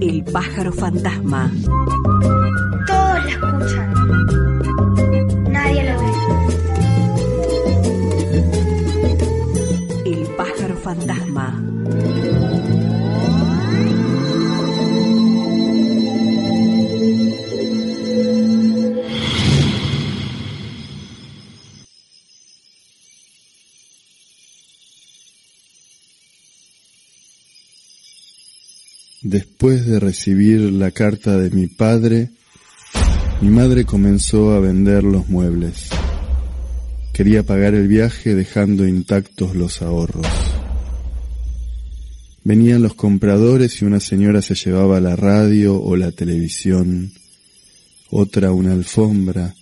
El pájaro fantasma. Después de recibir la carta de mi padre, mi madre comenzó a vender los muebles. Quería pagar el viaje dejando intactos los ahorros. Venían los compradores y una señora se llevaba la radio o la televisión, otra una alfombra,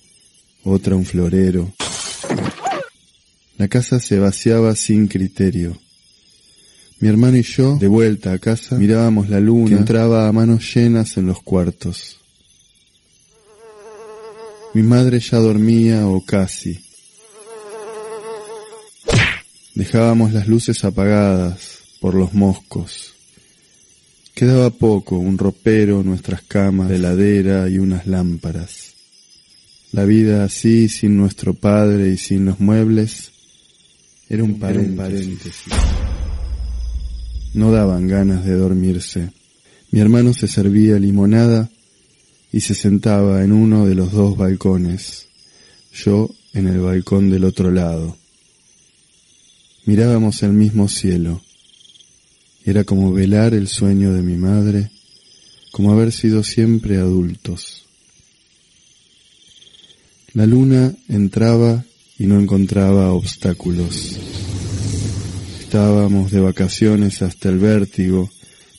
otra un florero. La casa se vaciaba sin criterio. Mi hermano y yo, de vuelta a casa, mirábamos la luna que entraba a manos llenas en los cuartos. Mi madre ya dormía o casi. Dejábamos las luces apagadas por los moscos. Quedaba poco, un ropero, nuestras camas, la heladera y unas lámparas. La vida así, sin nuestro padre y sin los muebles, era un paréntesis. No daban ganas de dormirse. Mi hermano se servía limonada y se sentaba en uno de los dos balcones, yo en el balcón del otro lado. Mirábamos el mismo cielo. Era como velar el sueño de mi madre, como haber sido siempre adultos. La luna entraba y no encontraba obstáculos. Estábamos de vacaciones hasta el vértigo,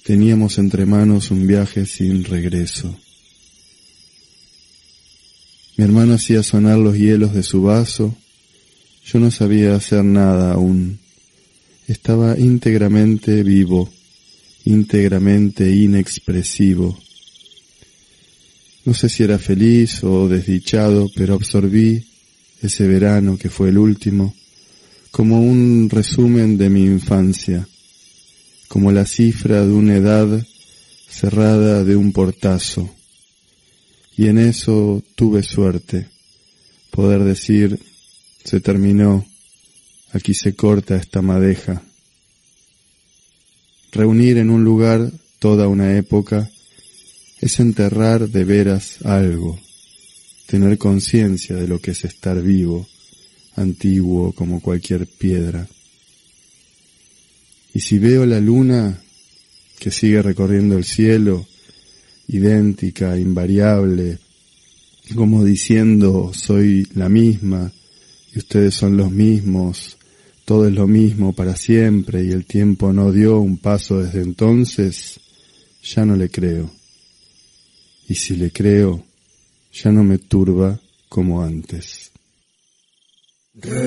teníamos entre manos un viaje sin regreso. Mi hermano hacía sonar los hielos de su vaso, yo no sabía hacer nada aún. Estaba íntegramente vivo, íntegramente inexpresivo. No sé si era feliz o desdichado, pero absorbí ese verano que fue el último como un resumen de mi infancia, como la cifra de una edad cerrada de un portazo. Y en eso tuve suerte, poder decir, se terminó, aquí se corta esta madeja. Reunir en un lugar toda una época es enterrar de veras algo, tener conciencia de lo que es estar vivo, antiguo como cualquier piedra. Y si veo la luna que sigue recorriendo el cielo, idéntica, invariable, como diciendo soy la misma y ustedes son los mismos, todo es lo mismo para siempre y el tiempo no dio un paso desde entonces, ya no le creo. Y si le creo, ya no me turba como antes. Mensch,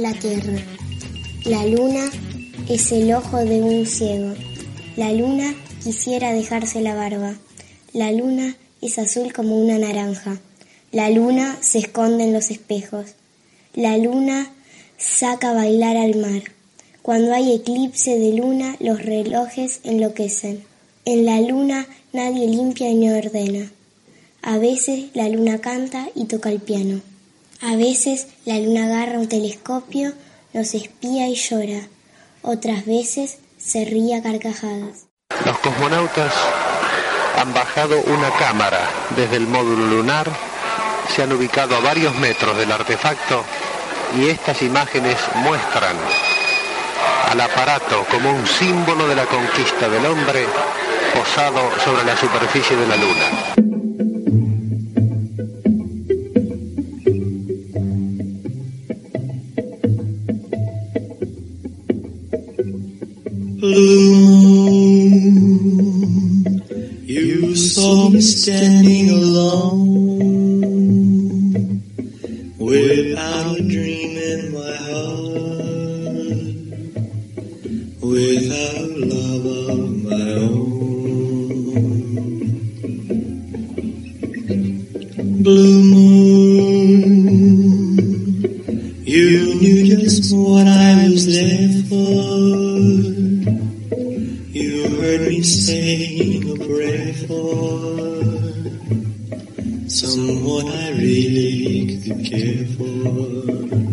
la tierra. La luna es el ojo de un ciego. La luna quisiera dejarse la barba. La luna es azul como una naranja. La luna se esconde en los espejos. La luna saca bailar al mar. Cuando hay eclipse de luna, los relojes enloquecen. En la luna nadie limpia ni ordena. A veces la luna canta y toca el piano. A veces la luna agarra un telescopio, nos espía y llora. Otras veces se ríe a carcajadas. Los cosmonautas han bajado una cámara desde el módulo lunar, se han ubicado a varios metros del artefacto y estas imágenes muestran al aparato como un símbolo de la conquista del hombre posado sobre la superficie de la luna. Saw standing alone without a dream in my heart, without love of my own. Blue moon, you knew just what I was there for. Heard me saying a prayer for someone I really could care for.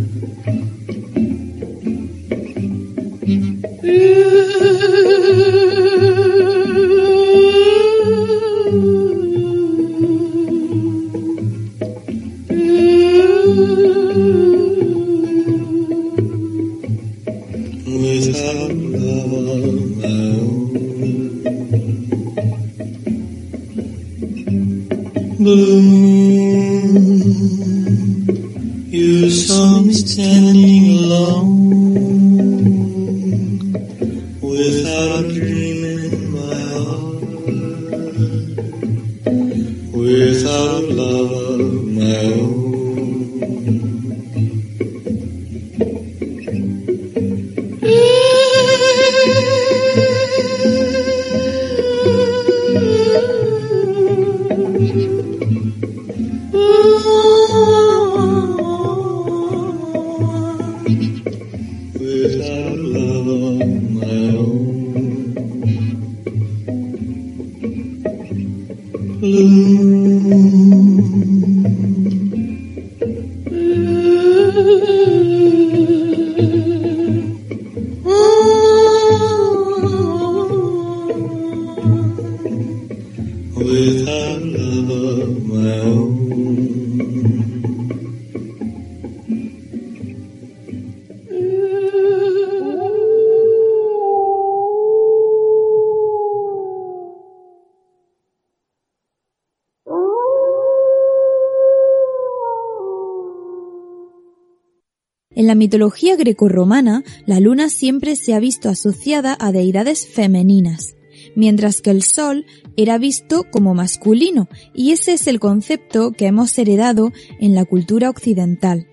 La mitología grecorromana, la luna siempre se ha visto asociada a deidades femeninas, mientras que el sol era visto como masculino, y ese es el concepto que hemos heredado en la cultura occidental.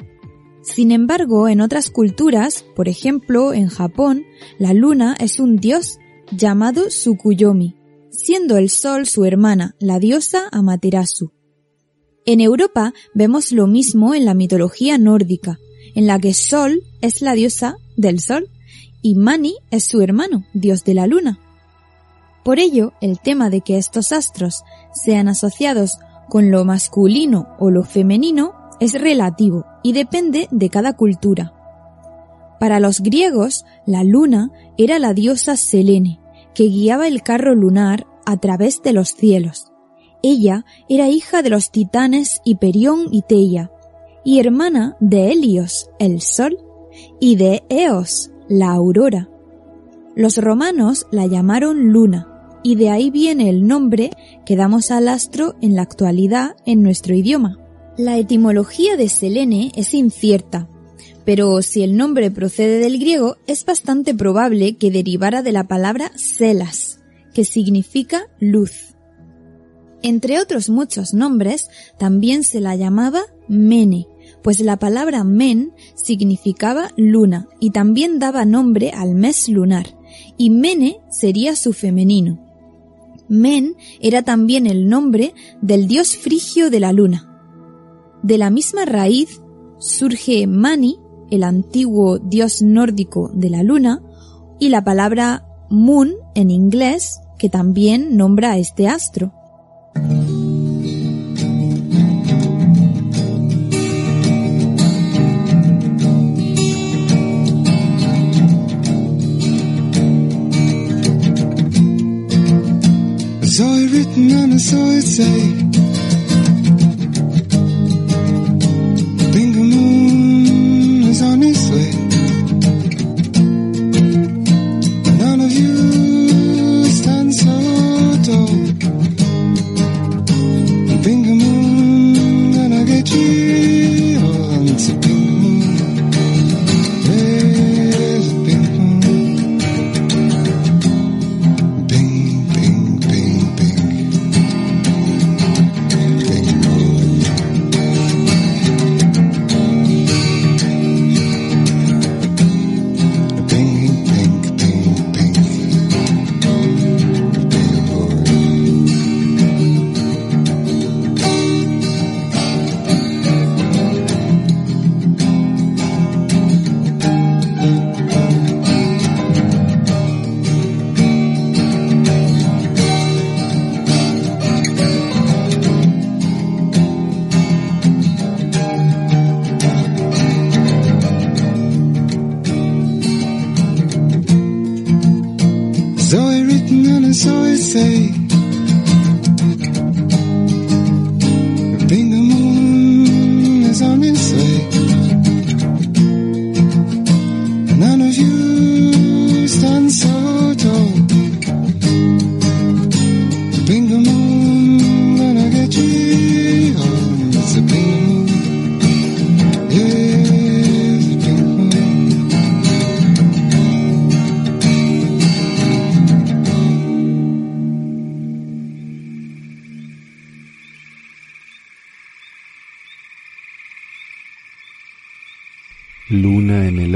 Sin embargo, en otras culturas, por ejemplo en Japón, la luna es un dios llamado Tsukuyomi, siendo el sol su hermana, la diosa Amaterasu. En Europa vemos lo mismo en la mitología nórdica, en la que Sol es la diosa del sol y Mani es su hermano, dios de la luna. Por ello, el tema de que estos astros sean asociados con lo masculino o lo femenino es relativo y depende de cada cultura. Para los griegos, la luna era la diosa Selene, que guiaba el carro lunar a través de los cielos. Ella era hija de los titanes Hiperión y Teia, y hermana de Helios, el sol, y de Eos, la aurora. Los romanos la llamaron luna, y de ahí viene el nombre que damos al astro en la actualidad en nuestro idioma. La etimología de Selene es incierta, pero si el nombre procede del griego es bastante probable que derivara de la palabra selas, que significa luz. Entre otros muchos nombres, también se la llamaba Mene, pues la palabra men significaba luna y también daba nombre al mes lunar, y mene sería su femenino. Men era también el nombre del dios frigio de la luna. De la misma raíz surge Mani, el antiguo dios nórdico de la luna, y la palabra moon en inglés, que también nombra a este astro. so say eh?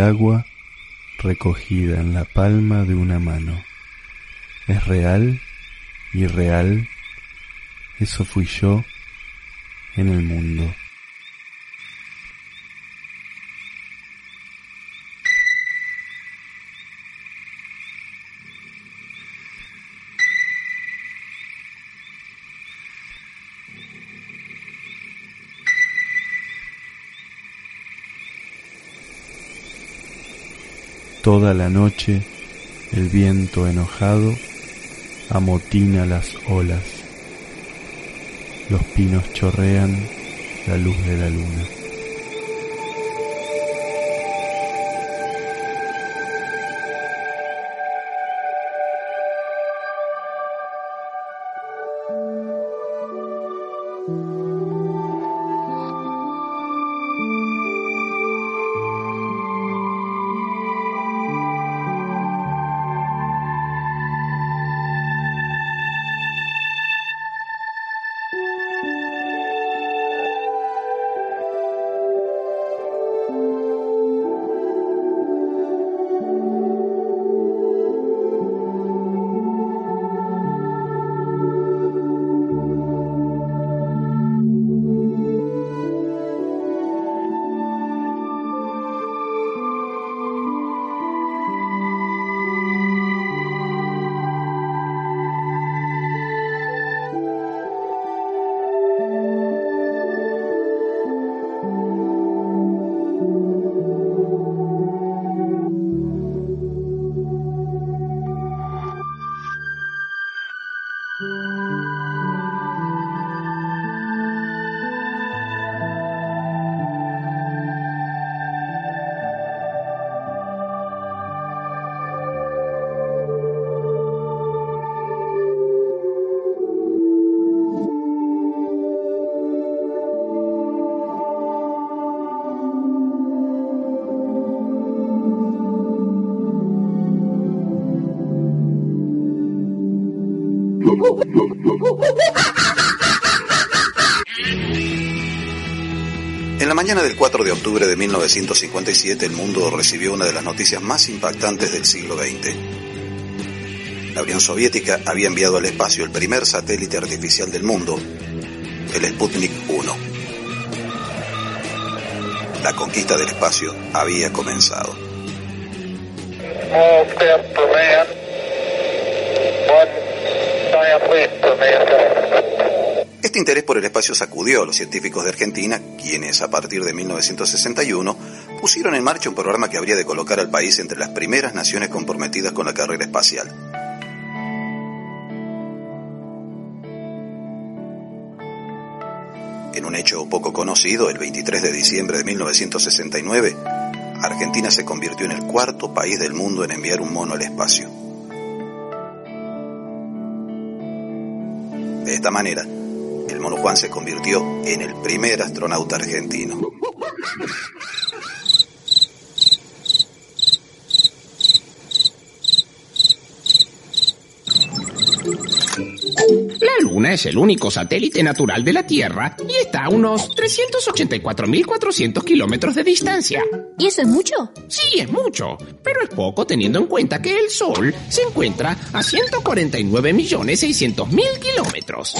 Agua, recogida en la palma de una mano. ¿Es real? ¿Irreal? Eso fui yo en el mundo. Toda la noche el viento enojado amotina las olas. Los pinos chorrean la luz de la luna. En la mañana del 4 de octubre de 1957 el mundo recibió una de las noticias más impactantes del siglo XX. La Unión Soviética había enviado al espacio el primer satélite artificial del mundo, el Sputnik 1. La conquista del espacio había comenzado. Este interés por el espacio sacudió a los científicos de Argentina, quienes a partir de 1961 pusieron en marcha un programa que habría de colocar al país entre las primeras naciones comprometidas con la carrera espacial. En un hecho poco conocido, el 23 de diciembre de 1969, Argentina se convirtió en el cuarto país del mundo en enviar un mono al espacio. Esta manera, el mono Juan se convirtió en el primer astronauta argentino. La Luna es el único satélite natural de la Tierra y está a unos 384.400 kilómetros de distancia. ¿Y eso es mucho? Sí, es mucho, pero es poco teniendo en cuenta que el Sol se encuentra a 149.600.000 kilómetros.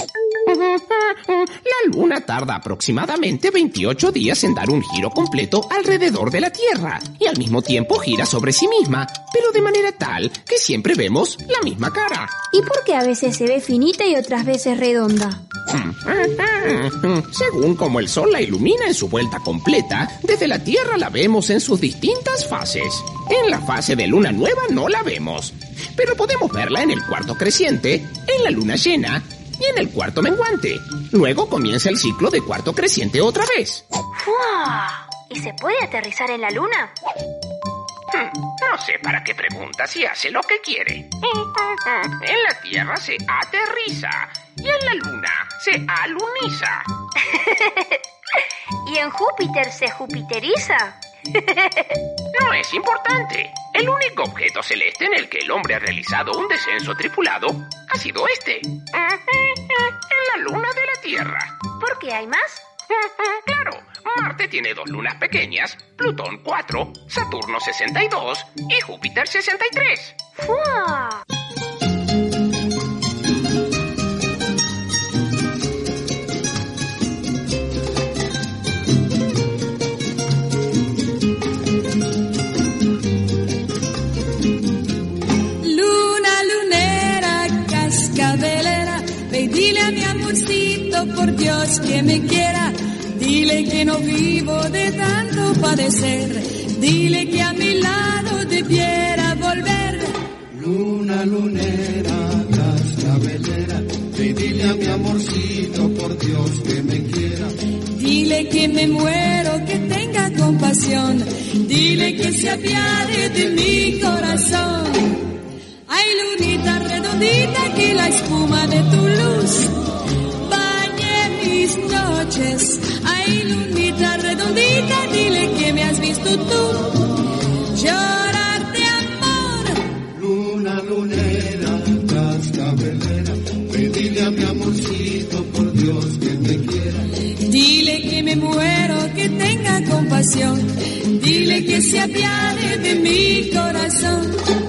La Luna tarda aproximadamente 28 días en dar un giro completo alrededor de la Tierra y al mismo tiempo gira sobre sí misma, pero de manera tal que siempre vemos la misma cara. ¿Y por qué a veces se ve finita y otras veces redonda? Según como el Sol la ilumina en su vuelta completa, desde la Tierra la vemos en sus distintas fases. En la fase de luna nueva no la vemos, pero podemos verla en el cuarto creciente, en la luna llena y en el cuarto menguante. Luego comienza el ciclo de cuarto creciente otra vez. ¿Y se puede aterrizar en la luna? Hmm, No sé para qué pregunta si hace lo que quiere. En la Tierra se aterriza y en la Luna se aluniza. ¿Y en Júpiter se jupiteriza? No es importante. El único objeto celeste en el que el hombre ha realizado un descenso tripulado ha sido este. En la luna de la Tierra. ¿Por qué hay más? Claro, Marte tiene dos lunas pequeñas, Plutón 4, Saturno 62 y Júpiter 63. ¡Fua! Dile a mi amorcito por Dios que me quiera. Dile que no vivo de tanto padecer. Dile que a mi lado debiera volver. Luna lunera, cascabelera, ve dile a mi amorcito por Dios que me quiera. Dile que me muero, que tenga compasión. Dile que se apiade de mi corazón. Lunita redondita, que la espuma de tu luz bañe mis noches. Ay, lunita redondita, dile que me has visto tú llorar de amor. Luna lunera, cascabelera, ve dile a mi amorcito por Dios que me quiera. Dile que me muero, que tenga compasión. Dile que se apiade de mi corazón.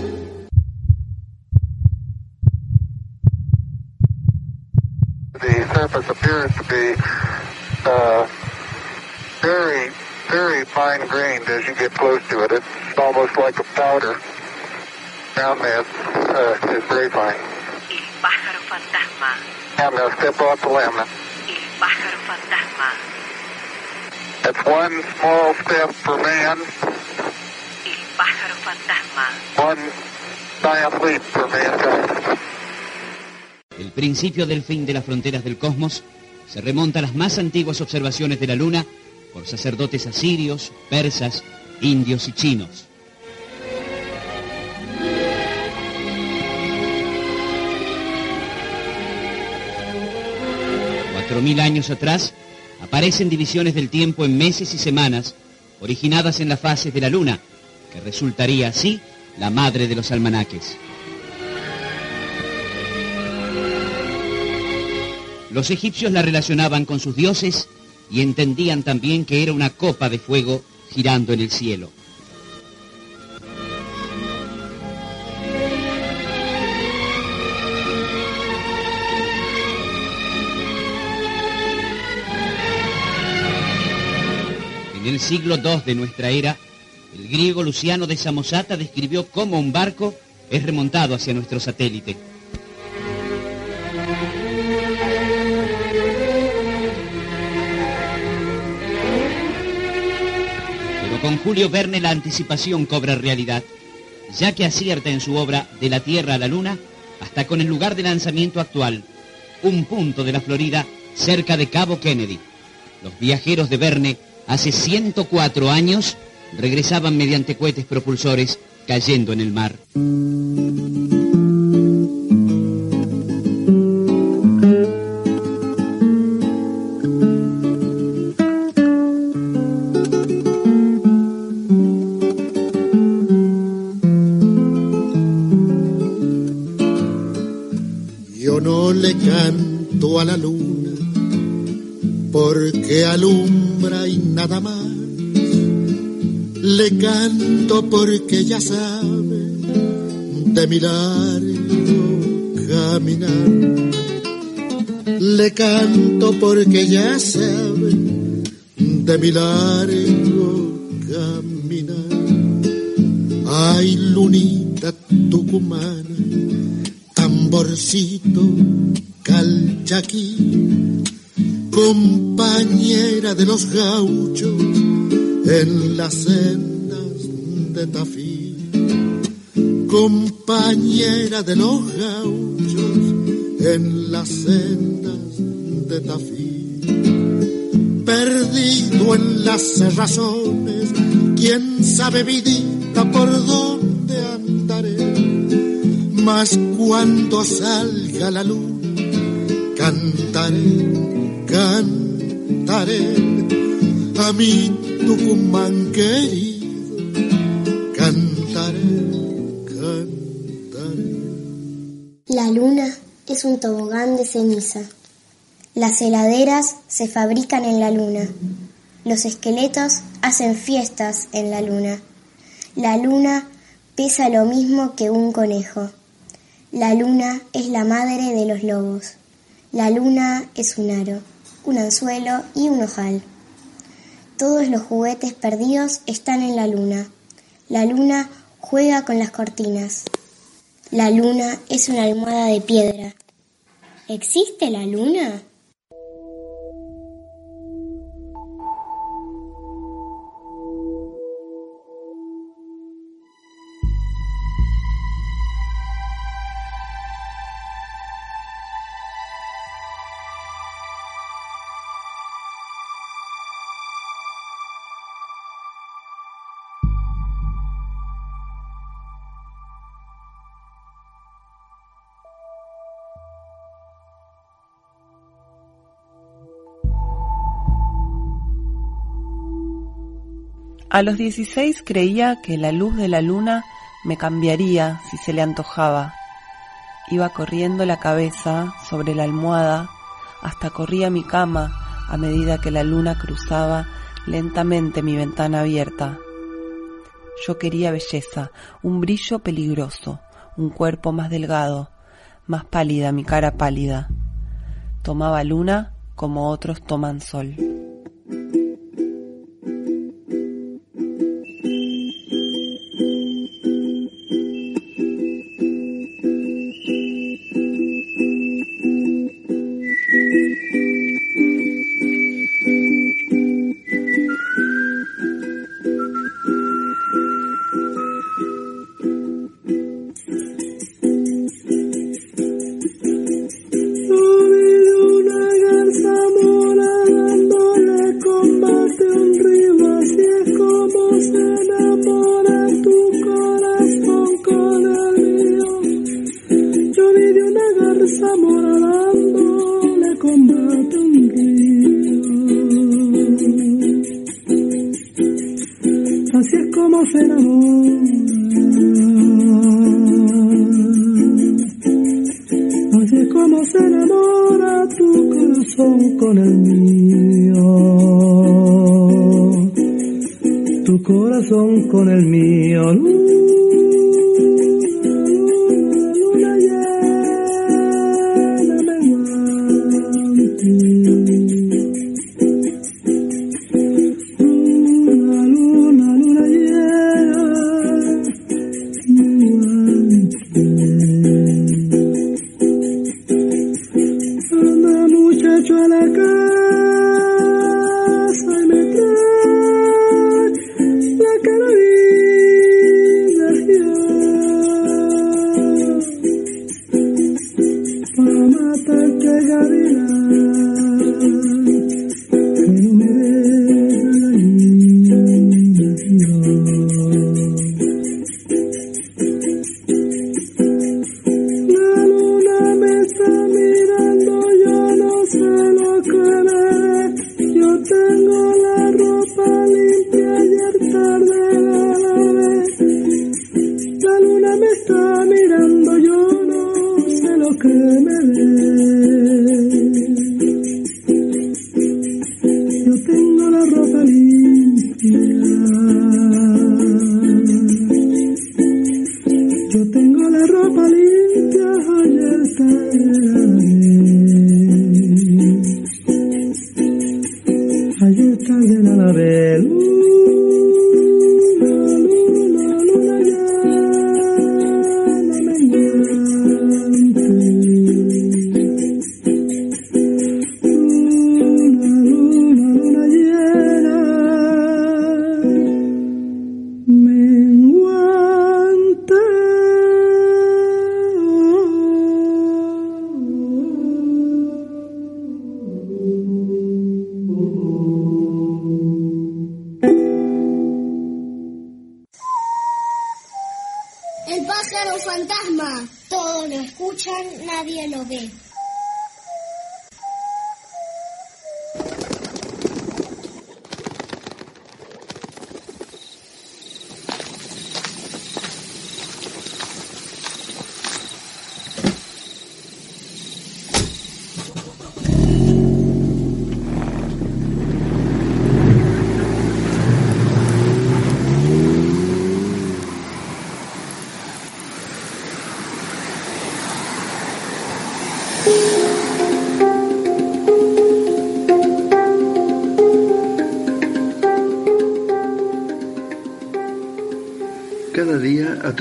Appears to be uh, very, very fine grained as you get close to it. It's almost like a powder. Down there, uh, it's very fine. El pájaro fantasma. Now, now step off the limb. El pájaro fantasma. That's one small step for man, El pájaro fantasma. one giant leap for mankind. Principio del fin de las fronteras del cosmos se remonta a las más antiguas observaciones de la Luna por sacerdotes asirios, persas, indios y chinos. Cuatro mil años atrás aparecen divisiones del tiempo en meses y semanas originadas en las fases de la Luna, que resultaría así la madre de los almanaques. Los egipcios la relacionaban con sus dioses y entendían también que era una copa de fuego girando en el cielo. En el siglo II de nuestra era, el griego Luciano de Samosata describió cómo un barco es remontado hacia nuestro satélite. Con Julio Verne la anticipación cobra realidad, ya que acierta en su obra De la Tierra a la Luna hasta con el lugar de lanzamiento actual, un punto de la Florida cerca de Cabo Kennedy. Los viajeros de Verne hace 104 años regresaban mediante cohetes propulsores cayendo en el mar. Porque ya sabe de mi largo caminar. Le canto porque ya sabe de mi largo caminar. Ay, lunita tucumana, tamborcito calchaquí, compañera de los gauchos en las sendas de Tafí, compañera de los gauchos en las sendas de Tafí, perdido en las razones, quién sabe vidita por dónde andaré, mas cuando salga la luna, cantaré, cantaré a mi Tucumán querido, tobogán de ceniza. Las heladeras se fabrican en la luna. Los esqueletos hacen fiestas en la luna. La luna pesa lo mismo que un conejo. La luna es la madre de los lobos. La luna es un aro, un anzuelo y un ojal. Todos los juguetes perdidos están en la luna. La luna juega con las cortinas. La luna es una almohada de piedra. ¿Existe la luna? A los 16 creía que la luz de la luna me cambiaría si se le antojaba. Iba corriendo la cabeza sobre la almohada hasta corría mi cama a medida que la luna cruzaba lentamente mi ventana abierta. Yo quería belleza, un brillo peligroso, un cuerpo más delgado, más pálida mi cara pálida. Tomaba luna como otros toman sol.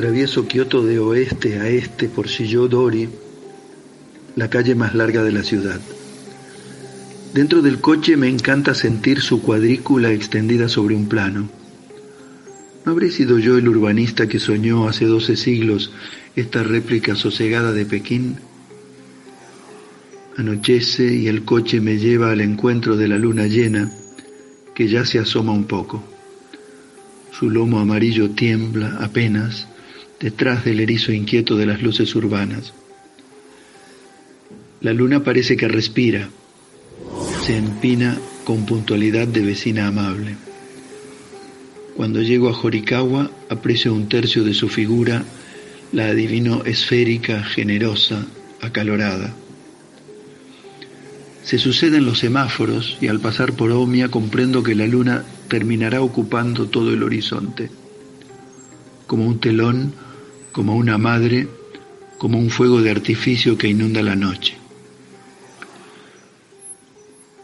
Atravieso Kioto de oeste a este por Shiyo-dori, la calle más larga de la ciudad. Dentro del coche me encanta sentir su cuadrícula extendida sobre un plano. ¿No habré sido yo el urbanista que soñó hace doce siglos esta réplica sosegada de Pekín? Anochece y el coche me lleva al encuentro de la luna llena, que ya se asoma un poco. Su lomo amarillo tiembla apenas detrás del erizo inquieto de las luces urbanas. La luna parece que respira, se empina con puntualidad de vecina amable. Cuando llego a Horikawa aprecio un tercio de su figura, la adivino esférica, generosa, acalorada. Se suceden los semáforos y al pasar por Omia comprendo que la luna terminará ocupando todo el horizonte. Como un telón, como una madre, como un fuego de artificio que inunda la noche.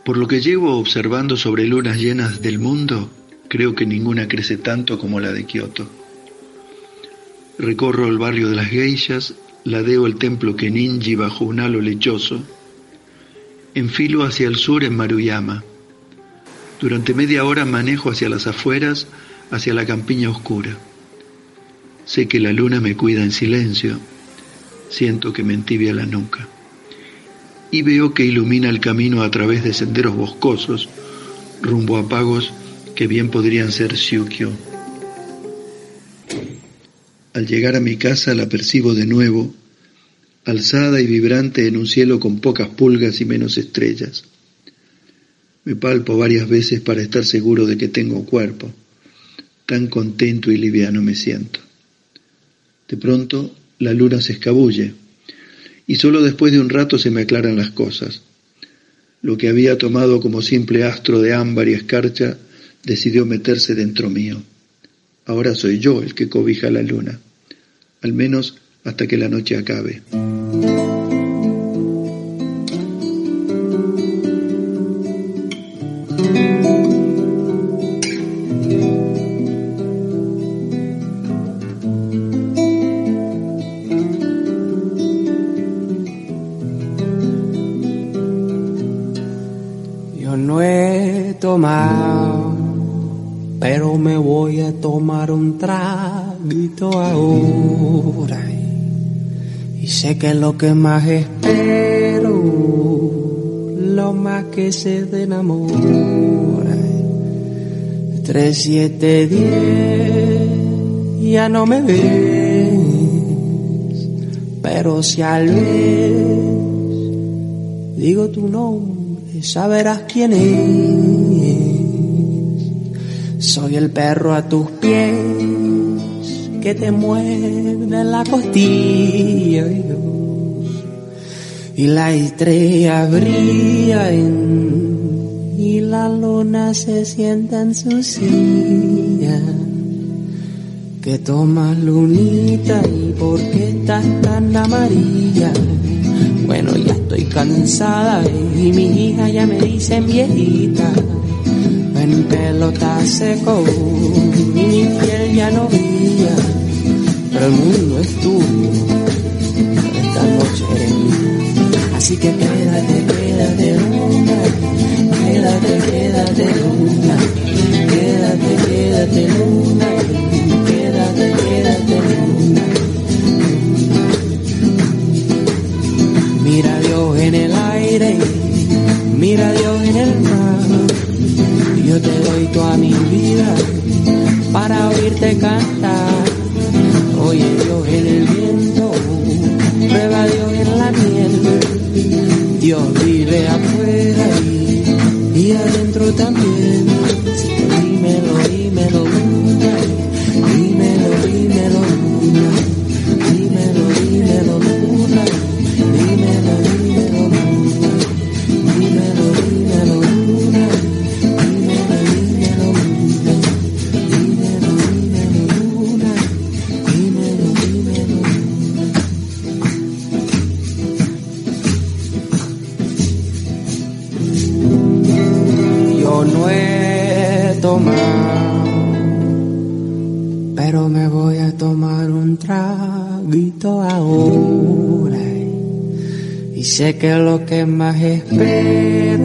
Por lo que llevo observando sobre lunas llenas del mundo, creo que ninguna crece tanto como la de Kioto. Recorro el barrio de las geishas, ladeo el templo Keninji bajo un halo lechoso, enfilo hacia el sur en Maruyama. Durante media hora manejo hacia las afueras, hacia la campiña oscura. Sé que la luna me cuida en silencio, siento que me entibia la nuca. Y veo que ilumina el camino a través de senderos boscosos, rumbo a pagos que bien podrían ser Syukyo. Al llegar a mi casa la percibo de nuevo, alzada y vibrante en un cielo con pocas pulgas y menos estrellas. Me palpo varias veces para estar seguro de que tengo cuerpo. Tan contento y liviano me siento. De pronto la luna se escabulle y solo después de un rato se me aclaran las cosas. Lo que había tomado como simple astro de ámbar y escarcha decidió meterse dentro mío. Ahora soy yo el que cobija la luna, al menos hasta que la noche acabe. Tomado, pero me voy a tomar un traguito ahora. Y sé que lo que más espero, lo más que se enamora. Tres, siete, diez, ya no me ves, pero si al vez digo tu nombre, saberás quién es. Soy el perro a tus pies que te muerde la costilla y la estrella brilla y la luna se sienta en su silla. Que tomas lunita y por qué estás tan amarilla. Bueno, ya estoy cansada y mi hija ya me dicen viejita. Mi pelo está seco y mi piel ya no brilla. Pero el mundo es tuyo, esta noche. Así que quédate, quédate luna, quédate, quédate luna, quédate, quédate luna, Toda mi vida para oírte cantar. Oye Dios en el viento, prueba a Dios en la miel. Dios Y sé que lo que más espero,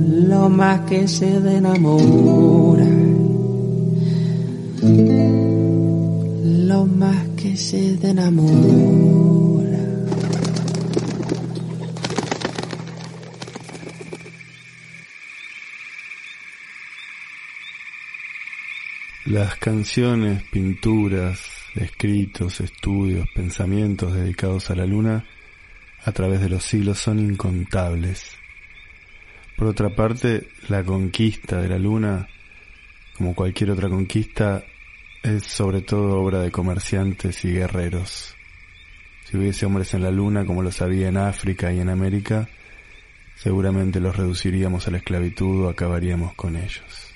lo más que se enamora. Lo más que se enamora. Las canciones, pinturas, escritos, estudios, pensamientos dedicados a la luna a través de los siglos son incontables. Por otra parte, la conquista de la luna, como cualquier otra conquista, es sobre todo obra de comerciantes y guerreros. Si hubiese hombres en la luna como los había en África y en América, seguramente los reduciríamos a la esclavitud o acabaríamos con ellos.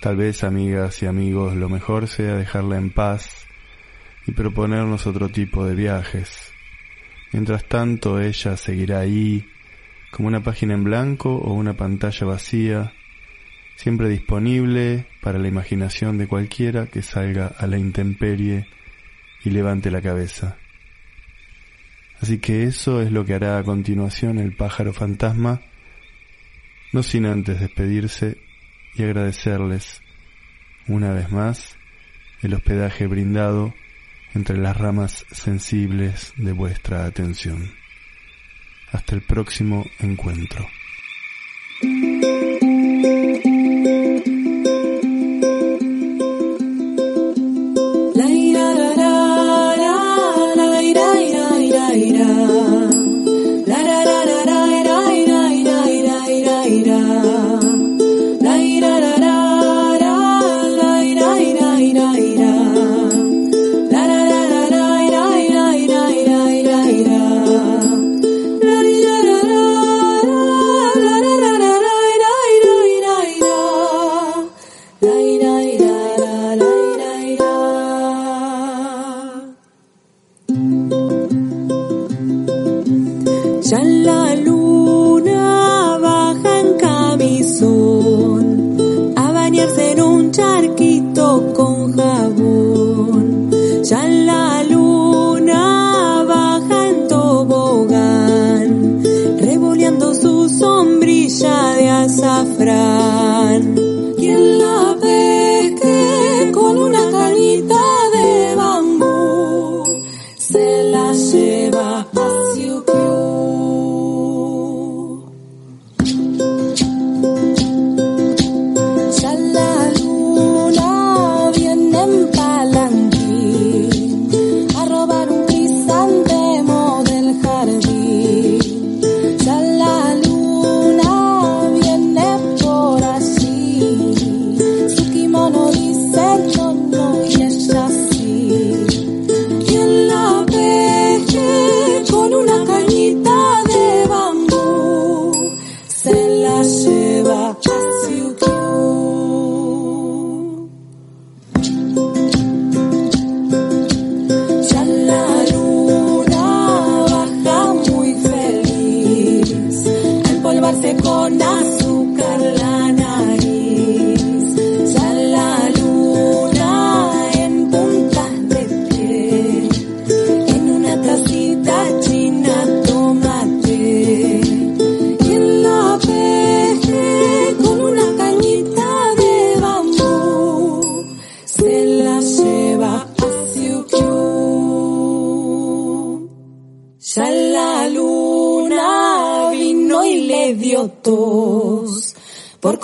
Tal vez, amigas y amigos, lo mejor sea dejarla en paz y proponernos otro tipo de viajes. Mientras tanto, ella seguirá ahí, como una página en blanco o una pantalla vacía, siempre disponible para la imaginación de cualquiera que salga a la intemperie y levante la cabeza. Así que eso es lo que hará a continuación el pájaro fantasma, no sin antes despedirse y agradecerles una vez más el hospedaje brindado entre las ramas sensibles de vuestra atención. Hasta el próximo encuentro.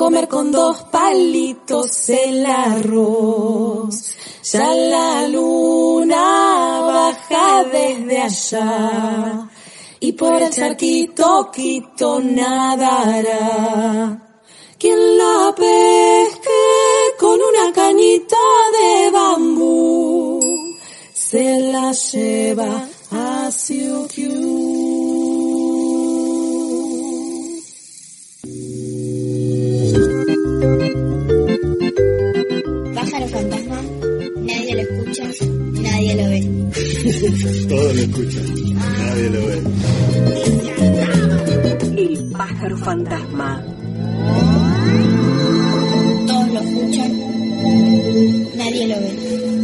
comer con dos palitos el arroz. Ya la luna baja desde allá y por el charquito quito nadará. Quien la pesque con una cañita de bambú se la lleva a Siukiu. Pájaro fantasma, nadie lo escucha, nadie lo ve. Todo lo escucha, nadie lo ve. El pájaro fantasma. Todos lo escuchan, nadie lo ve.